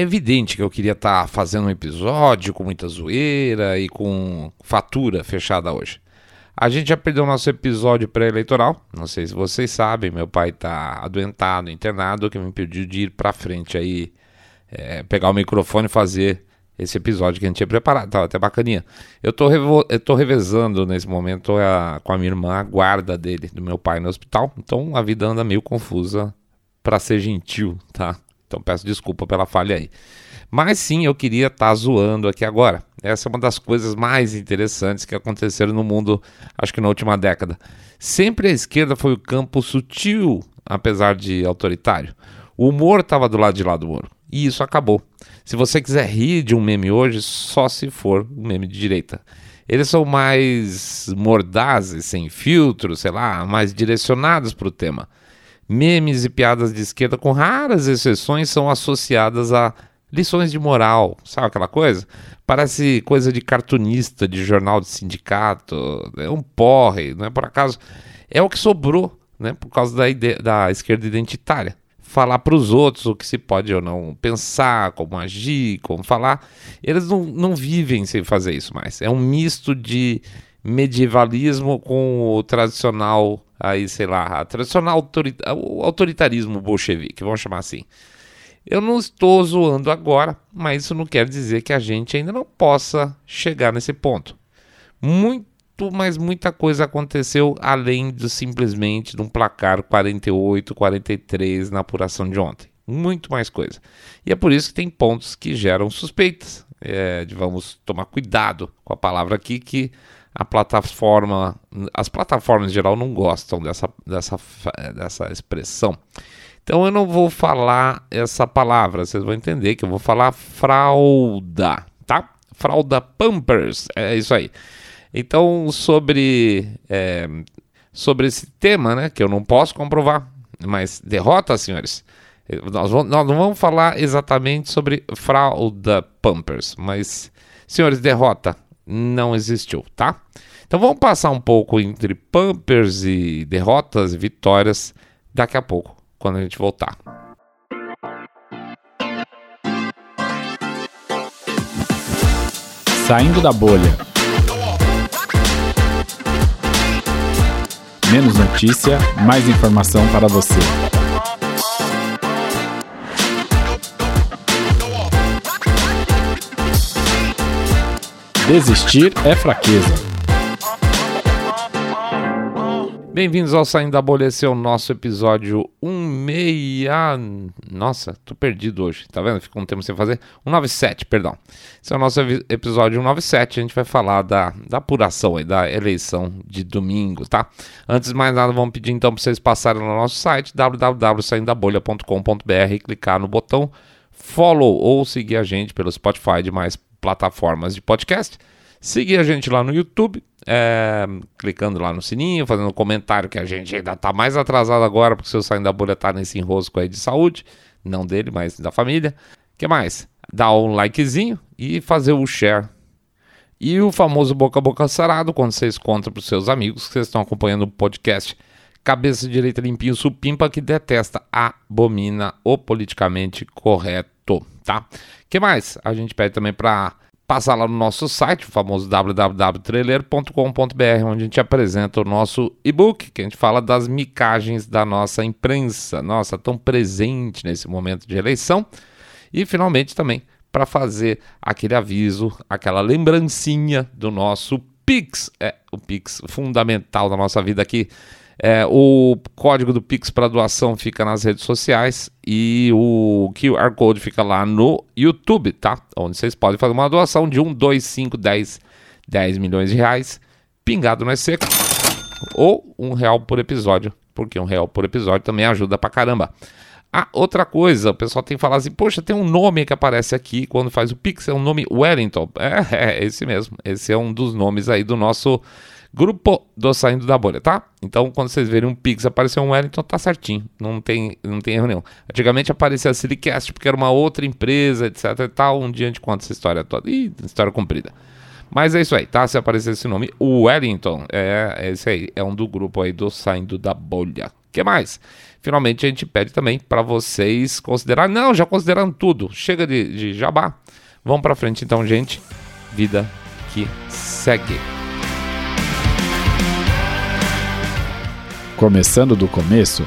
É evidente que eu queria estar tá fazendo um episódio com muita zoeira e com fatura fechada hoje. A gente já perdeu nosso episódio pré-eleitoral. Não sei se vocês sabem, meu pai está adoentado, internado, que me impediu de ir para frente aí, é, pegar o microfone e fazer esse episódio que a gente tinha preparado. Tava até bacaninha. Eu tô, eu tô revezando nesse momento a, com a minha irmã a guarda dele, do meu pai no hospital. Então a vida anda meio confusa para ser gentil, tá? Então peço desculpa pela falha aí. Mas sim, eu queria estar tá zoando aqui agora. Essa é uma das coisas mais interessantes que aconteceram no mundo, acho que na última década. Sempre a esquerda foi o campo sutil, apesar de autoritário. O humor estava do lado de lá do muro. E isso acabou. Se você quiser rir de um meme hoje, só se for um meme de direita. Eles são mais mordazes, sem filtro, sei lá, mais direcionados para o tema. Memes e piadas de esquerda, com raras exceções, são associadas a lições de moral, sabe aquela coisa? Parece coisa de cartunista, de jornal de sindicato, é um porre, não é por acaso. É o que sobrou, né, por causa da, ideia, da esquerda identitária. Falar para os outros o que se pode ou não pensar, como agir, como falar. Eles não, não vivem sem fazer isso mais. É um misto de medievalismo com o tradicional, aí sei lá, tradicional autorita o autoritarismo bolchevique, vamos chamar assim. Eu não estou zoando agora, mas isso não quer dizer que a gente ainda não possa chegar nesse ponto. Muito, mas muita coisa aconteceu além de simplesmente de um placar 48, 43 na apuração de ontem. Muito mais coisa. E é por isso que tem pontos que geram suspeitas. É, vamos tomar cuidado com a palavra aqui que a plataforma, as plataformas em geral não gostam dessa, dessa, dessa expressão. Então eu não vou falar essa palavra, vocês vão entender que eu vou falar fralda, tá? Fralda Pampers, é isso aí. Então sobre é, sobre esse tema, né, que eu não posso comprovar, mas derrota, senhores. Nós, vamos, nós não vamos falar exatamente sobre fralda Pampers, mas senhores, derrota não existiu, tá? Então vamos passar um pouco entre Pampers e derrotas e vitórias daqui a pouco quando a gente voltar. Saindo da bolha. Menos notícia, mais informação para você. Desistir é fraqueza. Bem-vindos ao Saindo da Bolha, esse é o nosso episódio 16... Nossa, tô perdido hoje, tá vendo? Fica um tempo sem fazer. 197, perdão. Esse é o nosso episódio 197, a gente vai falar da, da apuração aí, da eleição de domingo, tá? Antes de mais nada, vamos pedir então para vocês passarem no nosso site www.saindabolha.com.br e clicar no botão follow ou seguir a gente pelo Spotify demais plataformas de podcast. Seguir a gente lá no YouTube, é, clicando lá no sininho, fazendo um comentário que a gente ainda está mais atrasado agora, porque o seu saindo da bolha tá nesse enrosco aí de saúde, não dele, mas da família. que mais? Dar um likezinho e fazer o share. E o famoso boca a boca sarado, quando vocês contam para os seus amigos que vocês estão acompanhando o podcast Cabeça Direita Limpinho Supimpa, que detesta, abomina o politicamente correto, tá? que mais? A gente pede também para passar lá no nosso site, o famoso www.trailer.com.br, onde a gente apresenta o nosso e-book, que a gente fala das micagens da nossa imprensa, nossa, tão presente nesse momento de eleição. E finalmente também para fazer aquele aviso, aquela lembrancinha do nosso Pix, é o Pix fundamental da nossa vida aqui, é, o código do Pix para doação fica nas redes sociais e o QR Code fica lá no YouTube, tá? Onde vocês podem fazer uma doação de 1, 2, 5, 10, 10 milhões de reais, pingado não é seco, ou um real por episódio, porque um real por episódio também ajuda pra caramba. Ah, outra coisa, o pessoal tem que falar assim, poxa, tem um nome que aparece aqui quando faz o Pix, é um nome Wellington. É, é esse mesmo, esse é um dos nomes aí do nosso Grupo do Saindo da Bolha, tá? Então, quando vocês verem um Pix aparecer um Wellington, tá certinho. Não tem, não tem erro nenhum. Antigamente aparecia a Silicast, porque era uma outra empresa, etc e tal. Um dia a gente conta essa história toda. Ih, história comprida. Mas é isso aí, tá? Se aparecer esse nome, o Wellington, é, é esse aí. É um do grupo aí do Saindo da Bolha. que mais? Finalmente a gente pede também para vocês considerar. Não, já consideraram tudo. Chega de, de jabá. Vamos para frente então, gente. Vida que segue. Começando do começo,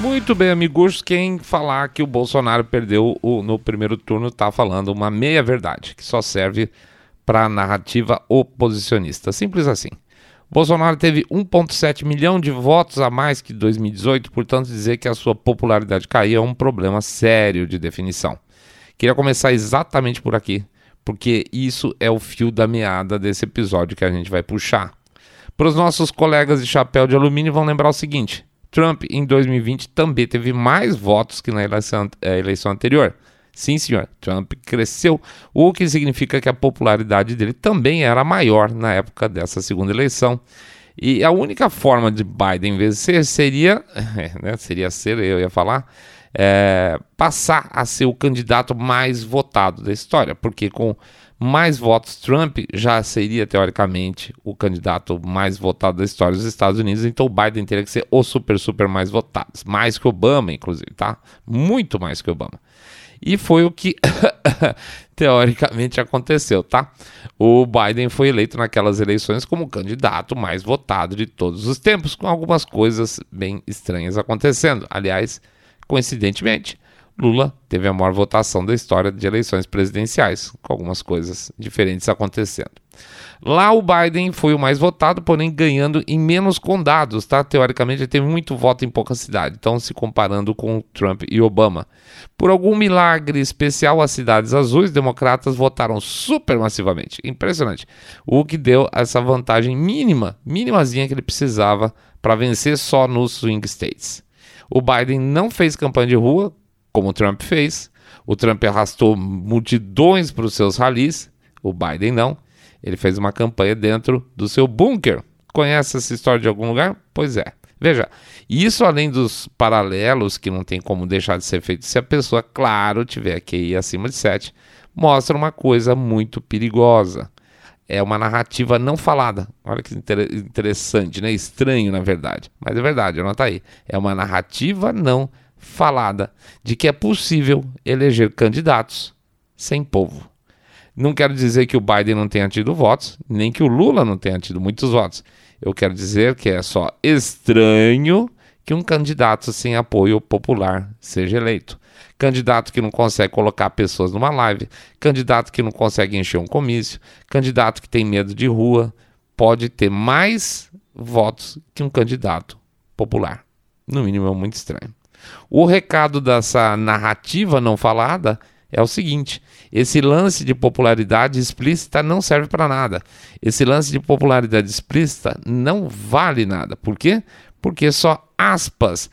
Muito bem, amigos. Quem falar que o Bolsonaro perdeu o, no primeiro turno está falando uma meia-verdade, que só serve para a narrativa oposicionista. Simples assim. Bolsonaro teve 1,7 milhão de votos a mais que 2018, portanto, dizer que a sua popularidade caiu é um problema sério de definição. Queria começar exatamente por aqui, porque isso é o fio da meada desse episódio que a gente vai puxar. Para os nossos colegas de chapéu de alumínio, vão lembrar o seguinte: Trump em 2020 também teve mais votos que na eleição, eh, eleição anterior. Sim, senhor, Trump cresceu, o que significa que a popularidade dele também era maior na época dessa segunda eleição. E a única forma de Biden vencer seria, né, seria ser, eu ia falar, é, passar a ser o candidato mais votado da história, porque com mais votos, Trump já seria teoricamente o candidato mais votado da história dos Estados Unidos, então o Biden teria que ser o super, super mais votado, mais que Obama, inclusive, tá? Muito mais que Obama. E foi o que teoricamente aconteceu, tá? O Biden foi eleito naquelas eleições como o candidato mais votado de todos os tempos, com algumas coisas bem estranhas acontecendo. Aliás, coincidentemente, Lula teve a maior votação da história de eleições presidenciais, com algumas coisas diferentes acontecendo. Lá o Biden foi o mais votado, porém ganhando em menos condados, tá? Teoricamente ele teve muito voto em pouca cidade, então se comparando com Trump e Obama. Por algum milagre especial, as cidades azuis democratas votaram supermassivamente. Impressionante. O que deu essa vantagem mínima, mínimazinha que ele precisava para vencer só nos swing states. O Biden não fez campanha de rua, como o Trump fez. O Trump arrastou multidões para os seus ralis, o Biden não. Ele fez uma campanha dentro do seu bunker. Conhece essa história de algum lugar? Pois é. Veja, isso além dos paralelos que não tem como deixar de ser feito se a pessoa, claro, tiver QI acima de 7, mostra uma coisa muito perigosa. É uma narrativa não falada. Olha que interessante, né? Estranho, na verdade. Mas é verdade, anota aí. É uma narrativa não falada de que é possível eleger candidatos sem povo. Não quero dizer que o Biden não tenha tido votos, nem que o Lula não tenha tido muitos votos. Eu quero dizer que é só estranho que um candidato sem apoio popular seja eleito. Candidato que não consegue colocar pessoas numa live, candidato que não consegue encher um comício, candidato que tem medo de rua, pode ter mais votos que um candidato popular. No mínimo é muito estranho. O recado dessa narrativa não falada é o seguinte: esse lance de popularidade explícita não serve para nada. Esse lance de popularidade explícita não vale nada. Por quê? Porque só aspas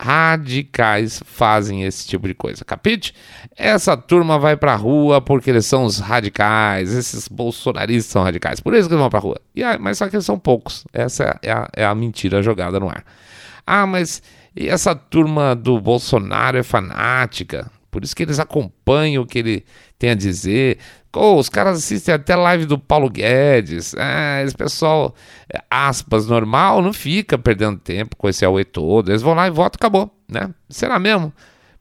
radicais fazem esse tipo de coisa. Capite? Essa turma vai pra rua porque eles são os radicais, esses bolsonaristas são radicais, por isso que eles vão pra rua. E, mas só que eles são poucos. Essa é a, é a mentira jogada no ar. Ah, mas e essa turma do Bolsonaro é fanática, por isso que eles acompanham o que ele tem a dizer. Oh, os caras assistem até live do Paulo Guedes. Ah, esse pessoal, aspas, normal, não fica perdendo tempo com esse auê todo. Eles vão lá e votam, acabou, né? Será mesmo?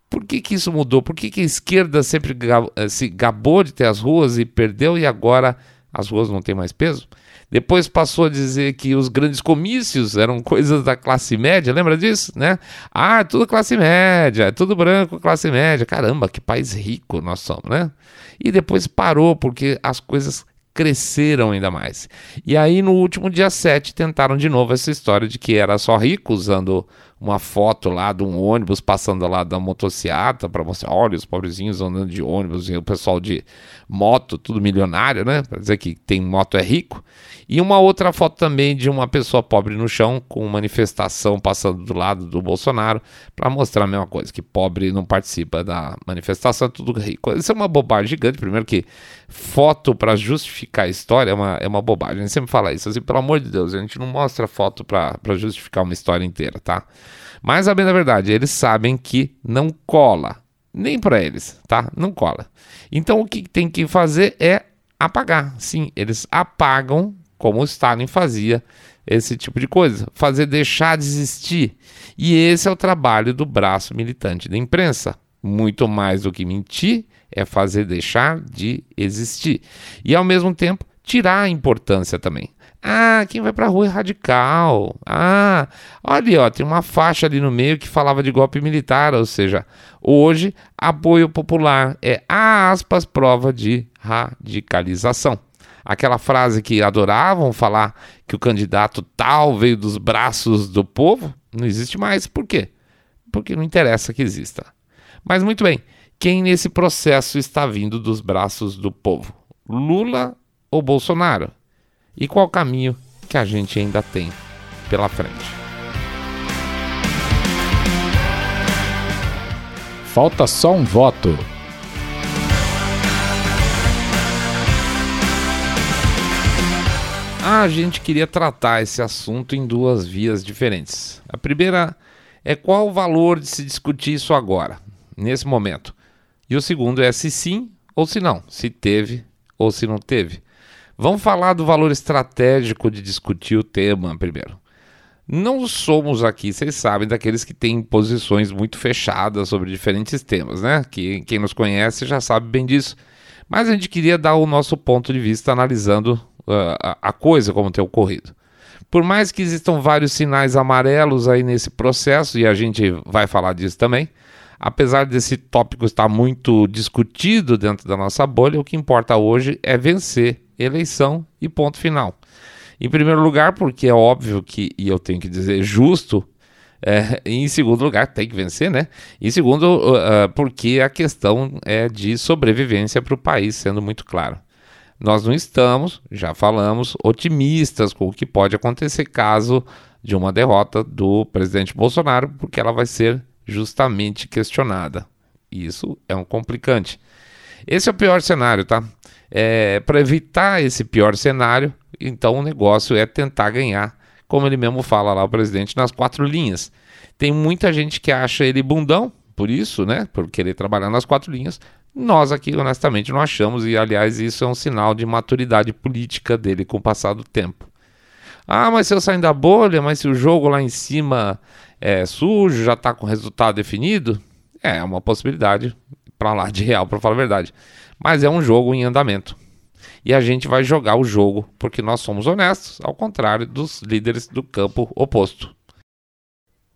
Por que, que isso mudou? Por que, que a esquerda sempre eh, se gabou de ter as ruas e perdeu e agora as ruas não têm mais peso? Depois passou a dizer que os grandes comícios eram coisas da classe média, lembra disso, né? Ah, tudo classe média, é tudo branco, classe média. Caramba, que país rico nós somos, né? E depois parou porque as coisas cresceram ainda mais. E aí, no último dia 7, tentaram de novo essa história de que era só rico, usando uma foto lá de um ônibus passando lá da motocicleta para mostrar, olha, os pobrezinhos andando de ônibus e o pessoal de moto, tudo milionário, né? Para dizer que tem moto é rico. E uma outra foto também de uma pessoa pobre no chão, com manifestação passando do lado do Bolsonaro, para mostrar a mesma coisa, que pobre não participa da manifestação, é tudo rico. Isso é uma bobagem gigante. Primeiro que foto para justificar a história é uma, é uma bobagem. A gente sempre fala isso, assim, pelo amor de Deus, a gente não mostra foto para justificar uma história inteira, tá? Mas a bem da verdade, eles sabem que não cola. Nem para eles, tá? Não cola. Então o que tem que fazer é apagar. Sim, eles apagam como o Stalin fazia esse tipo de coisa, fazer deixar de existir. E esse é o trabalho do braço militante da imprensa. Muito mais do que mentir, é fazer deixar de existir. E ao mesmo tempo, tirar a importância também. Ah, quem vai pra rua é radical. Ah, olha, ó, tem uma faixa ali no meio que falava de golpe militar, ou seja, hoje apoio popular é aspas prova de radicalização. Aquela frase que adoravam falar que o candidato tal veio dos braços do povo, não existe mais. Por quê? Porque não interessa que exista. Mas muito bem, quem nesse processo está vindo dos braços do povo? Lula ou Bolsonaro? E qual caminho que a gente ainda tem pela frente? Falta só um voto. A gente queria tratar esse assunto em duas vias diferentes. A primeira é qual o valor de se discutir isso agora, nesse momento. E o segundo é se sim ou se não, se teve ou se não teve. Vamos falar do valor estratégico de discutir o tema primeiro. Não somos aqui, vocês sabem, daqueles que têm posições muito fechadas sobre diferentes temas, né? Que quem nos conhece já sabe bem disso. Mas a gente queria dar o nosso ponto de vista analisando a, a coisa como tem ocorrido. Por mais que existam vários sinais amarelos aí nesse processo, e a gente vai falar disso também, apesar desse tópico estar muito discutido dentro da nossa bolha, o que importa hoje é vencer eleição e ponto final. Em primeiro lugar, porque é óbvio que, e eu tenho que dizer justo, é, em segundo lugar, tem que vencer, né? Em segundo, uh, porque a questão é de sobrevivência para o país, sendo muito claro. Nós não estamos, já falamos, otimistas com o que pode acontecer caso de uma derrota do presidente Bolsonaro, porque ela vai ser justamente questionada. Isso é um complicante. Esse é o pior cenário, tá? É, Para evitar esse pior cenário, então o negócio é tentar ganhar, como ele mesmo fala lá, o presidente, nas quatro linhas. Tem muita gente que acha ele bundão, por isso, né? Por querer trabalhar nas quatro linhas. Nós aqui, honestamente, não achamos, e aliás, isso é um sinal de maturidade política dele com o passar do tempo. Ah, mas se eu sair da bolha, mas se o jogo lá em cima é sujo, já está com resultado definido, é uma possibilidade para lá de real, para falar a verdade. Mas é um jogo em andamento. E a gente vai jogar o jogo porque nós somos honestos, ao contrário dos líderes do campo oposto.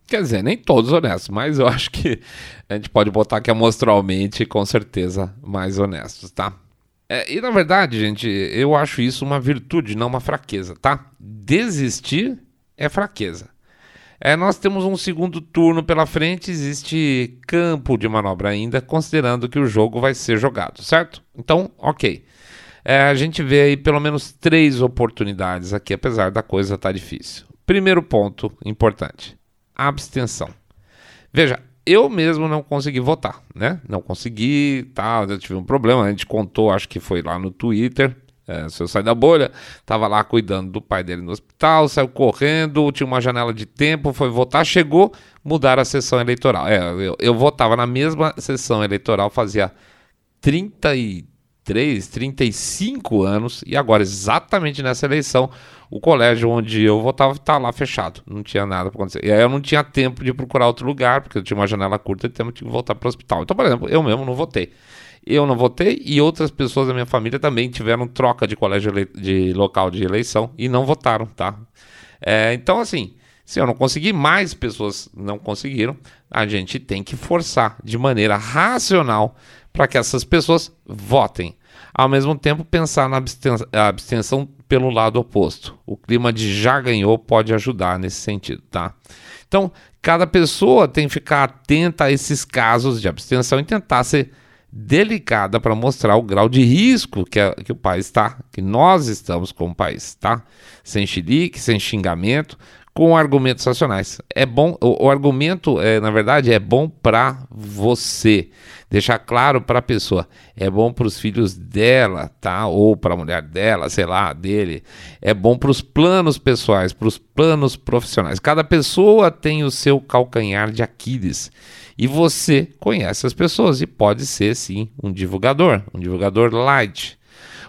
Quer dizer, nem todos honestos, mas eu acho que a gente pode botar que amostralmente, com certeza, mais honestos, tá? É, e na verdade, gente, eu acho isso uma virtude, não uma fraqueza, tá? Desistir é fraqueza. É, nós temos um segundo turno pela frente, existe campo de manobra ainda, considerando que o jogo vai ser jogado, certo? Então, ok. É, a gente vê aí pelo menos três oportunidades aqui, apesar da coisa estar tá difícil. Primeiro ponto importante abstenção. Veja, eu mesmo não consegui votar, né? Não consegui, tá? Eu tive um problema, a gente contou, acho que foi lá no Twitter. É, se eu sair da bolha, tava lá cuidando do pai dele no hospital, saiu correndo, tinha uma janela de tempo, foi votar, chegou, mudar a sessão eleitoral. É, eu, eu votava na mesma sessão eleitoral fazia 33, 35 anos, e agora, exatamente nessa eleição, o colégio onde eu votava tá lá fechado, não tinha nada para acontecer. E aí eu não tinha tempo de procurar outro lugar, porque eu tinha uma janela curta eu tinha que voltar para o hospital. Então, por exemplo, eu mesmo não votei. Eu não votei e outras pessoas da minha família também tiveram troca de colégio de local de eleição e não votaram, tá? É, então, assim, se eu não conseguir, mais pessoas não conseguiram, a gente tem que forçar de maneira racional para que essas pessoas votem. Ao mesmo tempo, pensar na abstenção pelo lado oposto. O clima de já ganhou pode ajudar nesse sentido, tá? Então, cada pessoa tem que ficar atenta a esses casos de abstenção e tentar ser delicada para mostrar o grau de risco que, a, que o país está, que nós estamos como país, tá? Sem xilique, sem xingamento, com argumentos racionais. É bom, o, o argumento, é, na verdade, é bom para você deixar claro para a pessoa, é bom para os filhos dela, tá? Ou para a mulher dela, sei lá, dele. É bom para os planos pessoais, para os planos profissionais. Cada pessoa tem o seu calcanhar de Aquiles. E você conhece as pessoas e pode ser sim um divulgador, um divulgador light.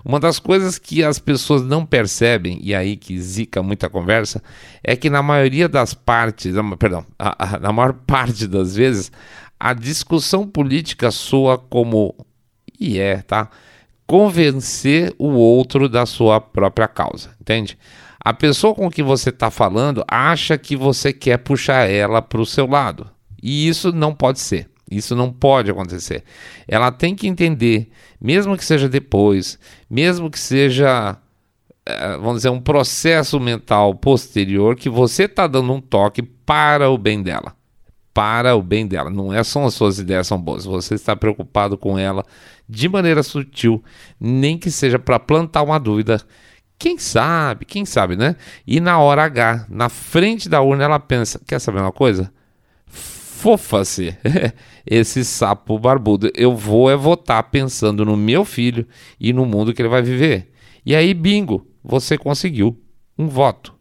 Uma das coisas que as pessoas não percebem, e aí que zica muita conversa, é que na maioria das partes, perdão, a, a, na maior parte das vezes, a discussão política soa como, e é, tá? Convencer o outro da sua própria causa, entende? A pessoa com que você está falando acha que você quer puxar ela para o seu lado. E isso não pode ser. Isso não pode acontecer. Ela tem que entender, mesmo que seja depois, mesmo que seja, eh, vamos dizer, um processo mental posterior, que você está dando um toque para o bem dela. Para o bem dela. Não é só as suas ideias são boas. Você está preocupado com ela de maneira sutil, nem que seja para plantar uma dúvida quem sabe, quem sabe, né? E na hora H, na frente da urna, ela pensa: quer saber uma coisa? Fofa-se esse sapo barbudo. Eu vou é votar pensando no meu filho e no mundo que ele vai viver. E aí, bingo, você conseguiu um voto.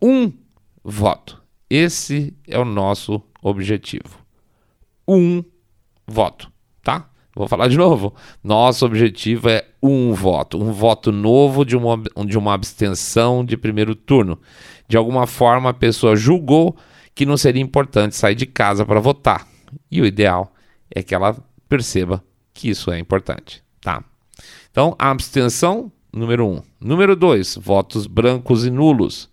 Um voto. Esse é o nosso objetivo. Um voto, tá? Vou falar de novo. Nosso objetivo é um voto, um voto novo de uma, de uma abstenção de primeiro turno. De alguma forma, a pessoa julgou que não seria importante sair de casa para votar. E o ideal é que ela perceba que isso é importante, tá? Então, abstenção, número um. Número dois, votos brancos e nulos.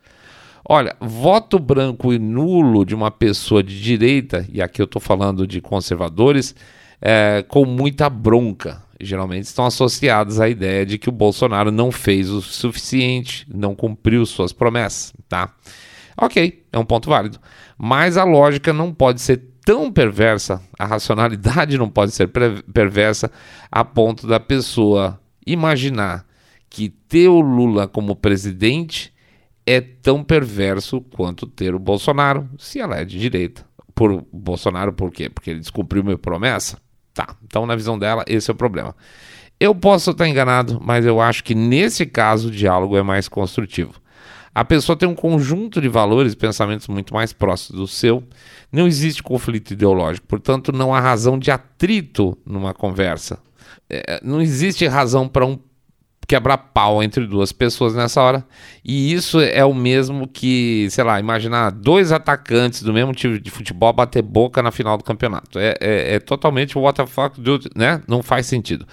Olha, voto branco e nulo de uma pessoa de direita, e aqui eu estou falando de conservadores, é, com muita bronca. Geralmente estão associados à ideia de que o Bolsonaro não fez o suficiente, não cumpriu suas promessas, tá? Ok, é um ponto válido. Mas a lógica não pode ser tão perversa, a racionalidade não pode ser perversa a ponto da pessoa imaginar que ter o Lula como presidente é tão perverso quanto ter o Bolsonaro, se ela é de direita. Por Bolsonaro, por quê? Porque ele descumpriu minha promessa? Tá, então na visão dela, esse é o problema. Eu posso estar enganado, mas eu acho que nesse caso o diálogo é mais construtivo. A pessoa tem um conjunto de valores e pensamentos muito mais próximos do seu. Não existe conflito ideológico, portanto, não há razão de atrito numa conversa. É, não existe razão para um quebrar pau entre duas pessoas nessa hora. E isso é o mesmo que, sei lá, imaginar dois atacantes do mesmo time de futebol bater boca na final do campeonato. É, é, é totalmente what the fuck, dude, né? Não faz sentido.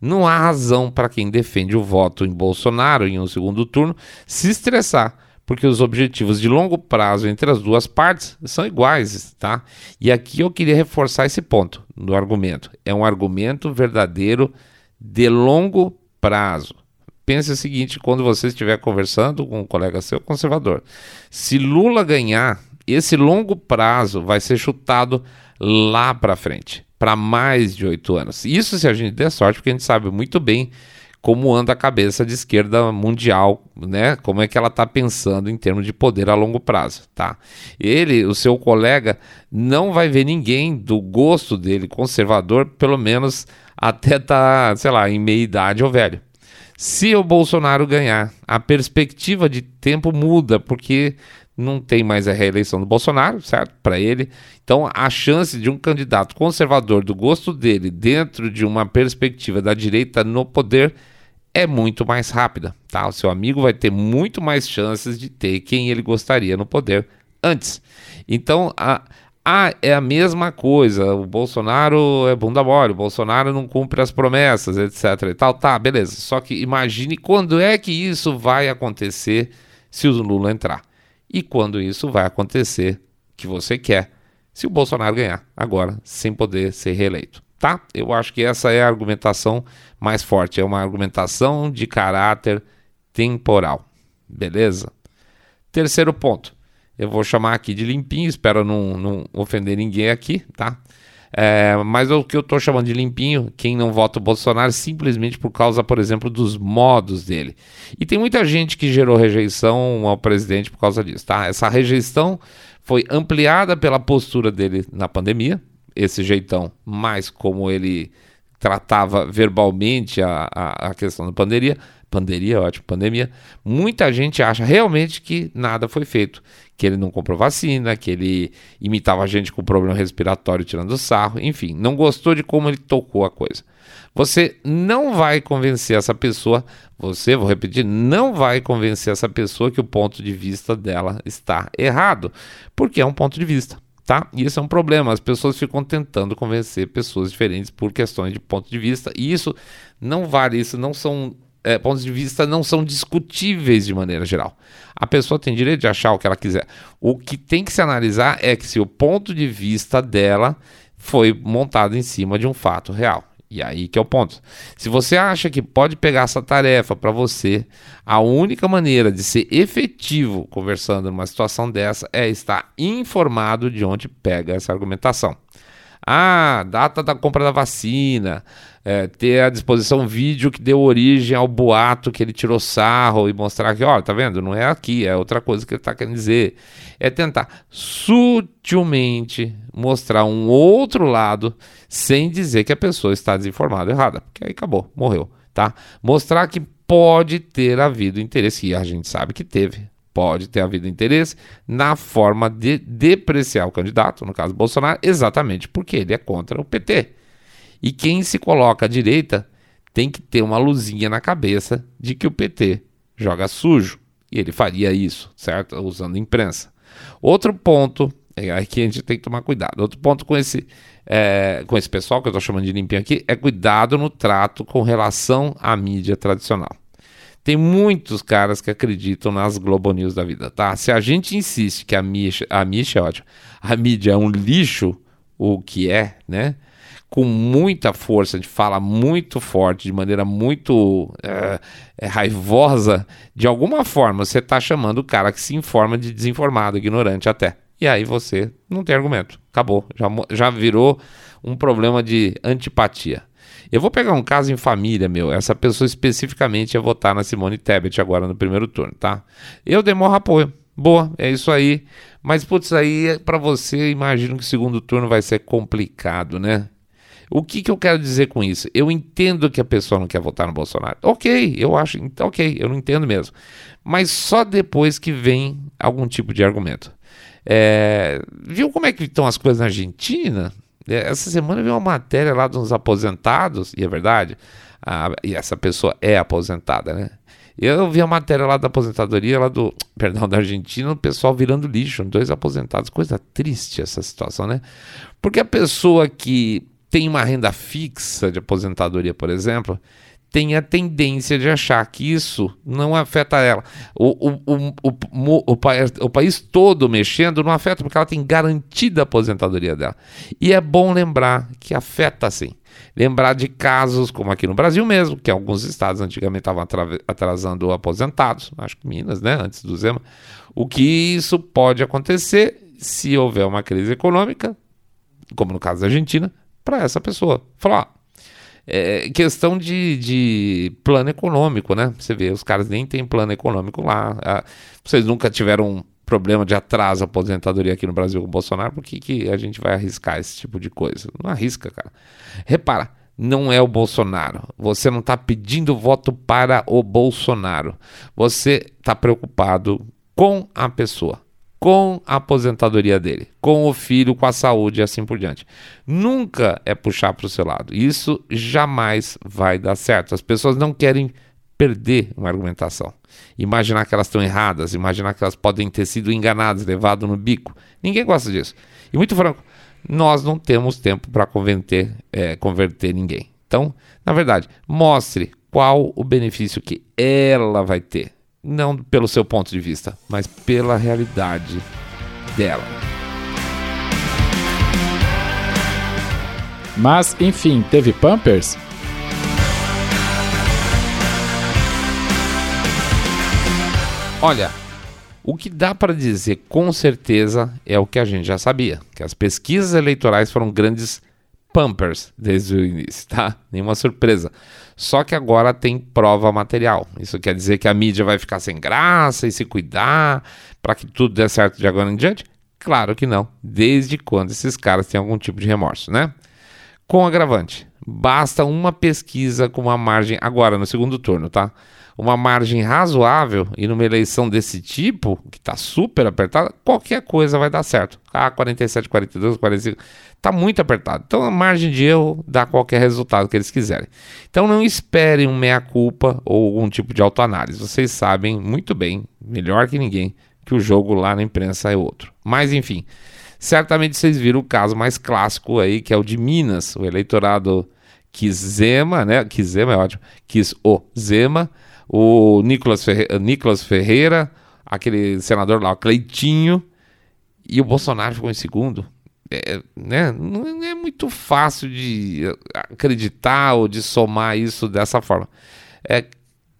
Não há razão para quem defende o voto em Bolsonaro em um segundo turno se estressar, porque os objetivos de longo prazo entre as duas partes são iguais, tá? E aqui eu queria reforçar esse ponto do argumento. É um argumento verdadeiro de longo prazo. Pense o seguinte: quando você estiver conversando com um colega seu conservador, se Lula ganhar, esse longo prazo vai ser chutado lá para frente, para mais de oito anos. Isso se a gente der sorte, porque a gente sabe muito bem como anda a cabeça de esquerda mundial, né? Como é que ela está pensando em termos de poder a longo prazo, tá? Ele, o seu colega, não vai ver ninguém do gosto dele conservador, pelo menos até tá, sei lá, em meia idade ou velho. Se o Bolsonaro ganhar, a perspectiva de tempo muda, porque não tem mais a reeleição do Bolsonaro, certo? Para ele. Então, a chance de um candidato conservador do gosto dele, dentro de uma perspectiva da direita no poder, é muito mais rápida, tá? O seu amigo vai ter muito mais chances de ter quem ele gostaria no poder antes. Então, a, ah, é a mesma coisa, o Bolsonaro é bunda mole, o Bolsonaro não cumpre as promessas, etc e tal. Tá, beleza. Só que imagine quando é que isso vai acontecer se o Lula entrar. E quando isso vai acontecer que você quer, se o Bolsonaro ganhar agora, sem poder ser reeleito. Tá? Eu acho que essa é a argumentação mais forte, é uma argumentação de caráter temporal. Beleza? Terceiro ponto eu vou chamar aqui de limpinho, espero não, não ofender ninguém aqui, tá? É, mas o que eu estou chamando de limpinho, quem não vota o Bolsonaro, simplesmente por causa, por exemplo, dos modos dele. E tem muita gente que gerou rejeição ao presidente por causa disso, tá? Essa rejeição foi ampliada pela postura dele na pandemia, esse jeitão, mais como ele tratava verbalmente a, a, a questão da pandemia, pandemia, é ótimo, pandemia, muita gente acha realmente que nada foi feito, que ele não comprou vacina, que ele imitava gente com problema respiratório tirando sarro, enfim, não gostou de como ele tocou a coisa. Você não vai convencer essa pessoa, você, vou repetir, não vai convencer essa pessoa que o ponto de vista dela está errado, porque é um ponto de vista tá? E isso é um problema. As pessoas ficam tentando convencer pessoas diferentes por questões de ponto de vista, e isso não vale, isso não são. É, pontos de vista não são discutíveis de maneira geral. A pessoa tem direito de achar o que ela quiser. O que tem que se analisar é que se o ponto de vista dela foi montado em cima de um fato real. E aí que é o ponto. Se você acha que pode pegar essa tarefa para você, a única maneira de ser efetivo conversando numa situação dessa é estar informado de onde pega essa argumentação. Ah, data da compra da vacina, é, ter à disposição um vídeo que deu origem ao boato que ele tirou sarro e mostrar que, olha, tá vendo? Não é aqui, é outra coisa que ele está querendo dizer. É tentar sutilmente mostrar um outro lado sem dizer que a pessoa está desinformada errada, porque aí acabou, morreu, tá? Mostrar que pode ter havido interesse, e a gente sabe que teve, pode ter havido interesse na forma de depreciar o candidato, no caso Bolsonaro, exatamente porque ele é contra o PT. E quem se coloca à direita tem que ter uma luzinha na cabeça de que o PT joga sujo. E ele faria isso, certo? Usando imprensa. Outro ponto, é aqui a gente tem que tomar cuidado. Outro ponto com esse, é, com esse pessoal que eu estou chamando de limpinho aqui é cuidado no trato com relação à mídia tradicional. Tem muitos caras que acreditam nas Globo News da vida, tá? Se a gente insiste que a mídia, a mídia é ótima, a mídia é um lixo, o que é, né? Com muita força, a gente fala muito forte, de maneira muito é, é, raivosa, de alguma forma você está chamando o cara que se informa de desinformado, ignorante até. E aí você não tem argumento. Acabou. Já, já virou um problema de antipatia. Eu vou pegar um caso em família, meu. Essa pessoa especificamente ia votar na Simone Tebet agora no primeiro turno, tá? Eu demorro apoio. Boa, é isso aí. Mas, putz, aí para você, imagino que o segundo turno vai ser complicado, né? O que, que eu quero dizer com isso? Eu entendo que a pessoa não quer votar no Bolsonaro. Ok, eu acho, então, ok, eu não entendo mesmo. Mas só depois que vem algum tipo de argumento. É, viu como é que estão as coisas na Argentina? É, essa semana veio uma matéria lá dos aposentados, e é verdade, a, e essa pessoa é aposentada, né? Eu vi a matéria lá da aposentadoria, lá do, perdão, da Argentina, o pessoal virando lixo, dois aposentados. Coisa triste essa situação, né? Porque a pessoa que tem uma renda fixa de aposentadoria, por exemplo, tem a tendência de achar que isso não afeta ela. O, o, o, o, país todo mexendo não afeta, porque ela tem garantida a aposentadoria dela. E é bom lembrar que afeta sim. Lembrar de casos como aqui no Brasil mesmo, que alguns estados antigamente estavam atrasando aposentados, acho que Minas, né, antes do Zema. O que isso pode acontecer se houver uma crise econômica, como no caso da Argentina, para essa pessoa. Falar, é questão de, de plano econômico, né? Você vê, os caras nem têm plano econômico lá. Ah, vocês nunca tiveram um problema de atraso aposentadoria aqui no Brasil com o Bolsonaro, por que, que a gente vai arriscar esse tipo de coisa? Não arrisca, cara. Repara, não é o Bolsonaro. Você não está pedindo voto para o Bolsonaro. Você está preocupado com a pessoa com a aposentadoria dele, com o filho, com a saúde e assim por diante. Nunca é puxar para o seu lado. Isso jamais vai dar certo. As pessoas não querem perder uma argumentação. Imaginar que elas estão erradas, imaginar que elas podem ter sido enganadas, levado no bico. Ninguém gosta disso. E muito franco, nós não temos tempo para converter, é, converter ninguém. Então, na verdade, mostre qual o benefício que ela vai ter não pelo seu ponto de vista, mas pela realidade dela. Mas, enfim, teve Pampers? Olha, o que dá para dizer com certeza é o que a gente já sabia, que as pesquisas eleitorais foram grandes Pampers desde o início, tá? Nenhuma surpresa. Só que agora tem prova material. Isso quer dizer que a mídia vai ficar sem graça e se cuidar para que tudo dê certo de agora em diante? Claro que não. Desde quando esses caras têm algum tipo de remorso, né? Com agravante, basta uma pesquisa com uma margem agora no segundo turno, tá? uma margem razoável e numa eleição desse tipo, que está super apertada, qualquer coisa vai dar certo. Ah, 47, 42, 45, está muito apertado. Então a margem de erro dá qualquer resultado que eles quiserem. Então não esperem um meia-culpa ou algum tipo de autoanálise. Vocês sabem muito bem, melhor que ninguém, que o jogo lá na imprensa é outro. Mas enfim, certamente vocês viram o caso mais clássico aí, que é o de Minas, o eleitorado quis Zema, né? Quis Zema é ótimo, quis o Zema o Nicolas, Ferre... Nicolas Ferreira, aquele senador lá, o Cleitinho, e o Bolsonaro ficou em segundo. É, né? Não é muito fácil de acreditar ou de somar isso dessa forma. É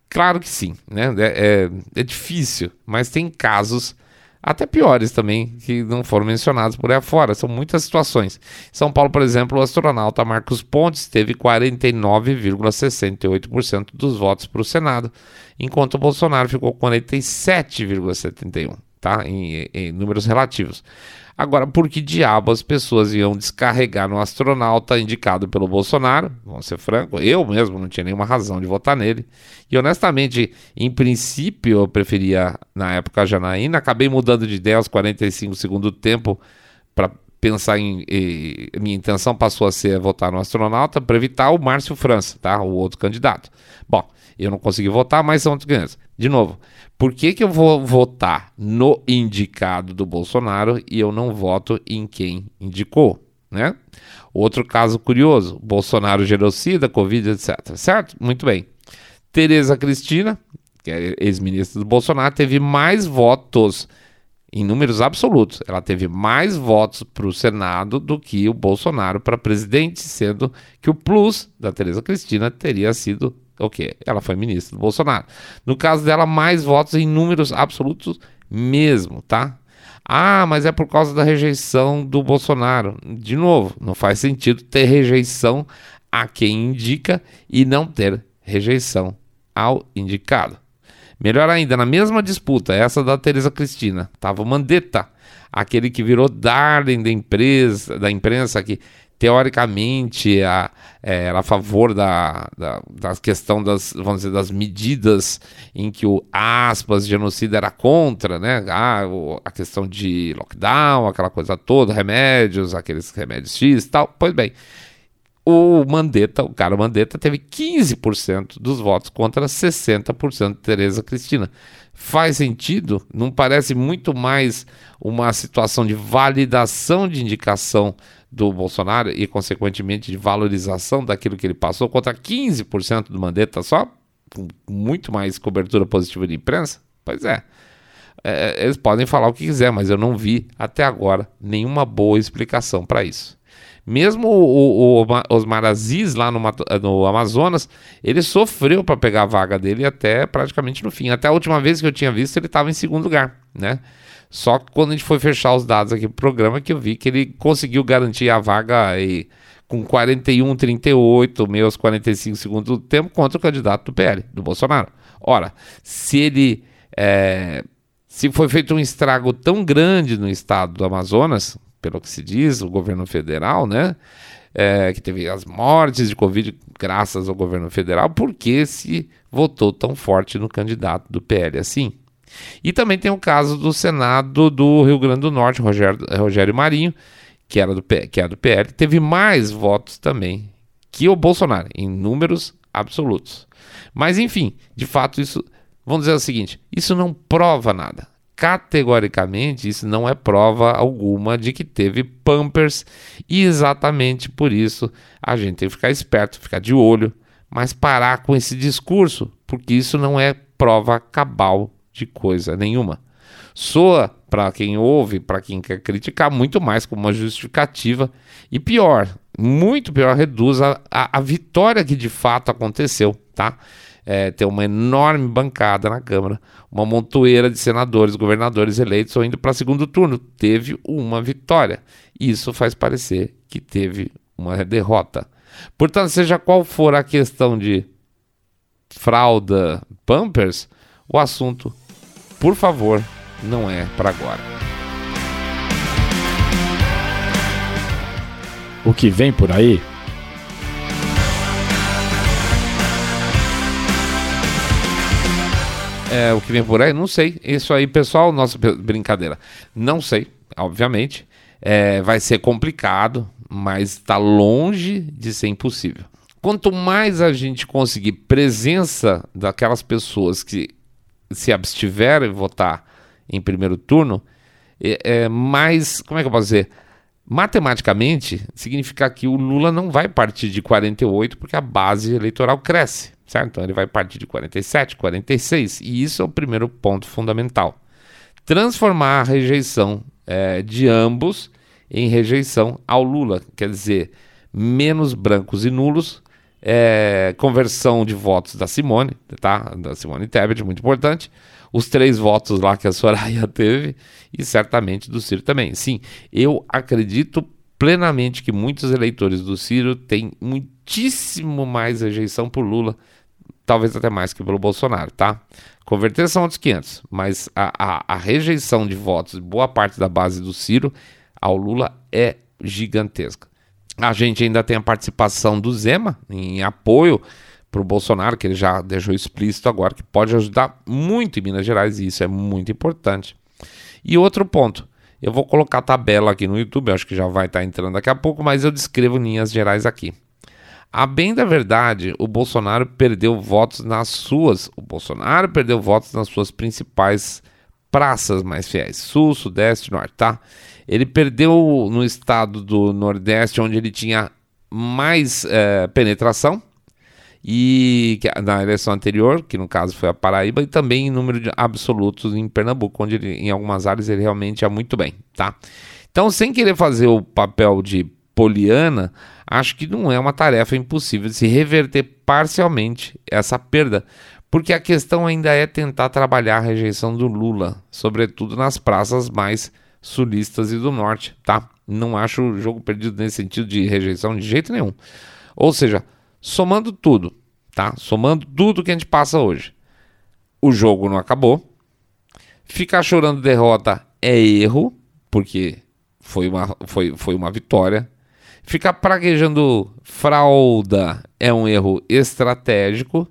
claro que sim, né? É, é, é difícil, mas tem casos até piores também, que não foram mencionados por aí afora. São muitas situações. Em São Paulo, por exemplo, o astronauta Marcos Pontes teve 49,68% dos votos para o Senado, enquanto o Bolsonaro ficou com 47,71%, tá? Em, em números relativos. Agora, por que diabo as pessoas iam descarregar no astronauta indicado pelo Bolsonaro? Vamos ser franco, eu mesmo não tinha nenhuma razão de votar nele. E honestamente, em princípio, eu preferia, na época, a Janaína. Acabei mudando de ideia aos 45 segundos do tempo para pensar em. E, minha intenção passou a ser votar no astronauta para evitar o Márcio França, tá? O outro candidato. Bom, eu não consegui votar, mas são outros candidatos. De novo, por que, que eu vou votar no indicado do Bolsonaro e eu não voto em quem indicou, né? Outro caso curioso, Bolsonaro genocida, Covid, etc. Certo? Muito bem. Tereza Cristina, que é ex-ministra do Bolsonaro, teve mais votos em números absolutos. Ela teve mais votos para o Senado do que o Bolsonaro para presidente, sendo que o plus da Tereza Cristina teria sido o quê? Ela foi ministra do Bolsonaro. No caso dela, mais votos em números absolutos mesmo, tá? Ah, mas é por causa da rejeição do Bolsonaro. De novo, não faz sentido ter rejeição a quem indica e não ter rejeição ao indicado. Melhor ainda, na mesma disputa, essa da Tereza Cristina, estava o Mandetta, aquele que virou darling da empresa, da imprensa que teoricamente a, é, era a favor da, da, da, questão das, vamos dizer, das medidas em que o aspas genocida era contra, né? Ah, a questão de lockdown, aquela coisa toda, remédios, aqueles remédios X e tal. Pois bem, o Mandetta, o cara Mandetta, teve 15% dos votos contra 60% de Tereza Cristina. Faz sentido? Não parece muito mais uma situação de validação de indicação do Bolsonaro e, consequentemente, de valorização daquilo que ele passou contra 15% do Mandetta só, com muito mais cobertura positiva de imprensa? Pois é. é. Eles podem falar o que quiser, mas eu não vi até agora nenhuma boa explicação para isso. Mesmo o, o, o Osmar Aziz lá no, no Amazonas, ele sofreu para pegar a vaga dele até praticamente no fim. Até a última vez que eu tinha visto, ele estava em segundo lugar, né? Só que quando a gente foi fechar os dados aqui pro programa, que eu vi que ele conseguiu garantir a vaga aí com 41, 38, meus 45 segundos do tempo contra o candidato do PL, do Bolsonaro. Ora, se ele. É, se foi feito um estrago tão grande no estado do Amazonas, pelo que se diz, o governo federal, né? É, que teve as mortes de Covid graças ao governo federal, por que se votou tão forte no candidato do PL assim? E também tem o caso do Senado do Rio Grande do Norte, Rogério, Rogério Marinho, que era do, que era do PL, teve mais votos também que o Bolsonaro, em números absolutos. Mas enfim, de fato, isso, vamos dizer o seguinte: isso não prova nada. Categoricamente, isso não é prova alguma de que teve Pampers, e exatamente por isso a gente tem que ficar esperto, ficar de olho, mas parar com esse discurso, porque isso não é prova cabal de coisa nenhuma. Soa para quem ouve, para quem quer criticar, muito mais como uma justificativa e pior, muito pior, reduz a, a, a vitória que de fato aconteceu, tá? É, ter uma enorme bancada na Câmara, uma montoeira de senadores, governadores eleitos ou indo para segundo turno. Teve uma vitória. Isso faz parecer que teve uma derrota. Portanto, seja qual for a questão de fralda Pampers, o assunto por favor, não é para agora. O que vem por aí? é, o que vem por aí, não sei. Isso aí, pessoal, nossa brincadeira. Não sei, obviamente. É, vai ser complicado, mas está longe de ser impossível. Quanto mais a gente conseguir presença daquelas pessoas que se abstiverem de votar em primeiro turno, é, é, mais. Como é que eu posso dizer? Matematicamente, significa que o Lula não vai partir de 48 porque a base eleitoral cresce, certo? Então ele vai partir de 47, 46, e isso é o primeiro ponto fundamental. Transformar a rejeição é, de ambos em rejeição ao Lula, quer dizer, menos brancos e nulos, é, conversão de votos da Simone, tá? Da Simone Tebet, muito importante, os três votos lá que a Soraya teve e certamente do Ciro também. Sim, eu acredito plenamente que muitos eleitores do Ciro têm muitíssimo mais rejeição por Lula, talvez até mais que pelo Bolsonaro, tá? Converter são outros 500, mas a, a, a rejeição de votos de boa parte da base do Ciro ao Lula é gigantesca. A gente ainda tem a participação do Zema em apoio para o Bolsonaro, que ele já deixou explícito agora, que pode ajudar muito em Minas Gerais, e isso é muito importante. E outro ponto, eu vou colocar a tabela aqui no YouTube, acho que já vai estar tá entrando daqui a pouco, mas eu descrevo linhas gerais aqui. A bem da verdade, o Bolsonaro perdeu votos nas suas, o Bolsonaro perdeu votos nas suas principais praças mais fiéis, sul, sudeste, norte, tá? Ele perdeu no estado do nordeste, onde ele tinha mais é, penetração, e na eleição anterior, que no caso foi a Paraíba, e também em número de absolutos em Pernambuco, onde ele, em algumas áreas ele realmente é muito bem, tá? Então, sem querer fazer o papel de poliana, acho que não é uma tarefa impossível de se reverter parcialmente essa perda, porque a questão ainda é tentar trabalhar a rejeição do Lula, sobretudo nas praças mais sulistas e do norte, tá? Não acho o jogo perdido nesse sentido de rejeição de jeito nenhum. Ou seja, somando tudo, tá? Somando tudo que a gente passa hoje. O jogo não acabou. Ficar chorando derrota é erro, porque foi uma, foi, foi uma vitória. Ficar praguejando fralda é um erro estratégico.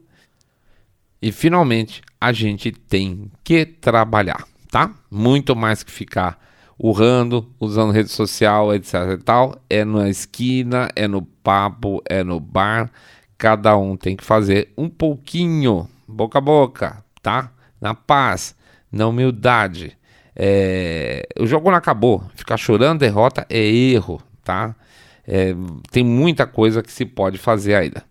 E finalmente a gente tem que trabalhar, tá? Muito mais que ficar urrando, usando rede social, etc e tal. É na esquina, é no papo, é no bar. Cada um tem que fazer um pouquinho, boca a boca, tá? Na paz, na humildade. É... O jogo não acabou. Ficar chorando derrota é erro, tá? É... Tem muita coisa que se pode fazer ainda.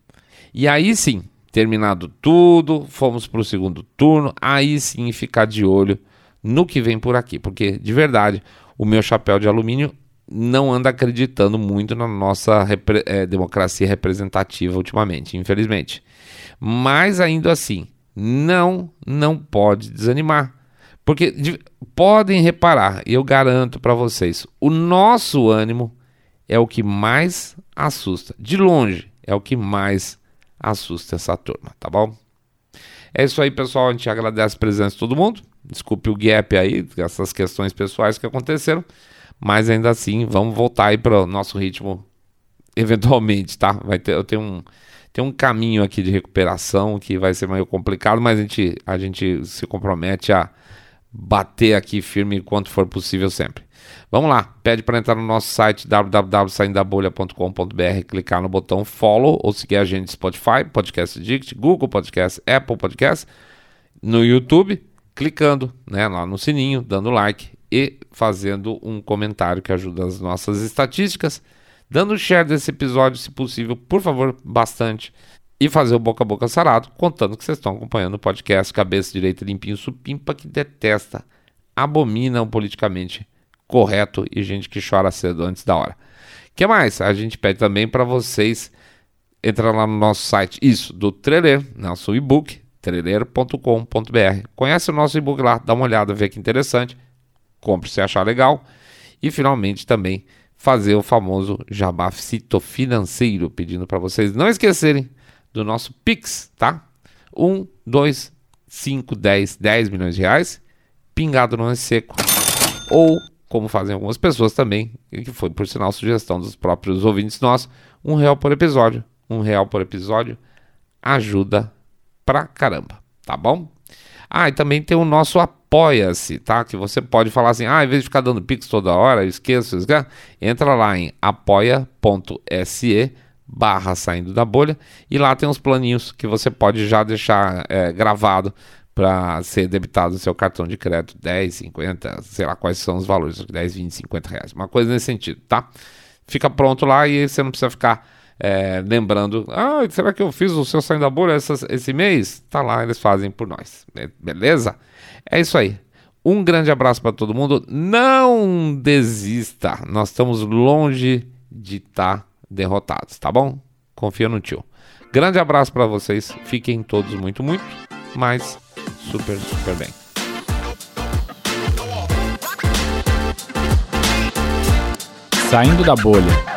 E aí sim, terminado tudo, fomos para o segundo turno. Aí sim, ficar de olho no que vem por aqui, porque de verdade o meu chapéu de alumínio não anda acreditando muito na nossa repre é, democracia representativa ultimamente, infelizmente. Mas ainda assim, não, não pode desanimar. Porque de, podem reparar, e eu garanto para vocês, o nosso ânimo é o que mais assusta. De longe, é o que mais assusta essa turma, tá bom? É isso aí, pessoal. A gente agradece a presença de todo mundo. Desculpe o gap aí, essas questões pessoais que aconteceram. Mas ainda assim, vamos voltar aí para o nosso ritmo eventualmente, tá? Vai ter, eu tenho um, tem um caminho aqui de recuperação que vai ser meio complicado, mas a gente, a gente se compromete a bater aqui firme quanto for possível sempre. Vamos lá, pede para entrar no nosso site www.saindabolha.com.br, clicar no botão follow ou seguir a gente Spotify, Podcast Addict, Google Podcast, Apple Podcast, no YouTube clicando né, lá no sininho, dando like e fazendo um comentário que ajuda as nossas estatísticas, dando share desse episódio, se possível, por favor, bastante, e fazer o boca a boca sarado, contando que vocês estão acompanhando o podcast Cabeça Direita Limpinho Supimpa, que detesta, abomina politicamente correto e gente que chora cedo antes da hora. que mais? A gente pede também para vocês entrar lá no nosso site, isso, do Trailer, nosso e-book, treleiro.com.br. Conhece o nosso e-book lá, dá uma olhada, vê que interessante, compre se achar legal. E finalmente também fazer o famoso jabá financeiro, pedindo para vocês não esquecerem do nosso Pix, tá? 1, 2, 5, 10, 10 milhões de reais, pingado no seco. Ou, como fazem algumas pessoas também, que foi por sinal sugestão dos próprios ouvintes nossos, um real por episódio. Um real por episódio ajuda pra caramba, tá bom? Ah, e também tem o nosso Apoia-se, tá? Que você pode falar assim, ah, em vez de ficar dando pix toda hora, eu esqueço, entra lá em apoia.se barra saindo da bolha e lá tem uns planinhos que você pode já deixar é, gravado para ser debitado no seu cartão de crédito 10, 50, sei lá quais são os valores, 10, 20, 50 reais, uma coisa nesse sentido, tá? Fica pronto lá e você não precisa ficar é, lembrando, ah, será que eu fiz o seu saindo da bolha essa, esse mês? Tá lá, eles fazem por nós, beleza? É isso aí. Um grande abraço para todo mundo. Não desista, nós estamos longe de estar tá derrotados, tá bom? Confia no tio. Grande abraço para vocês. Fiquem todos muito, muito, mas super, super bem. Saindo da bolha.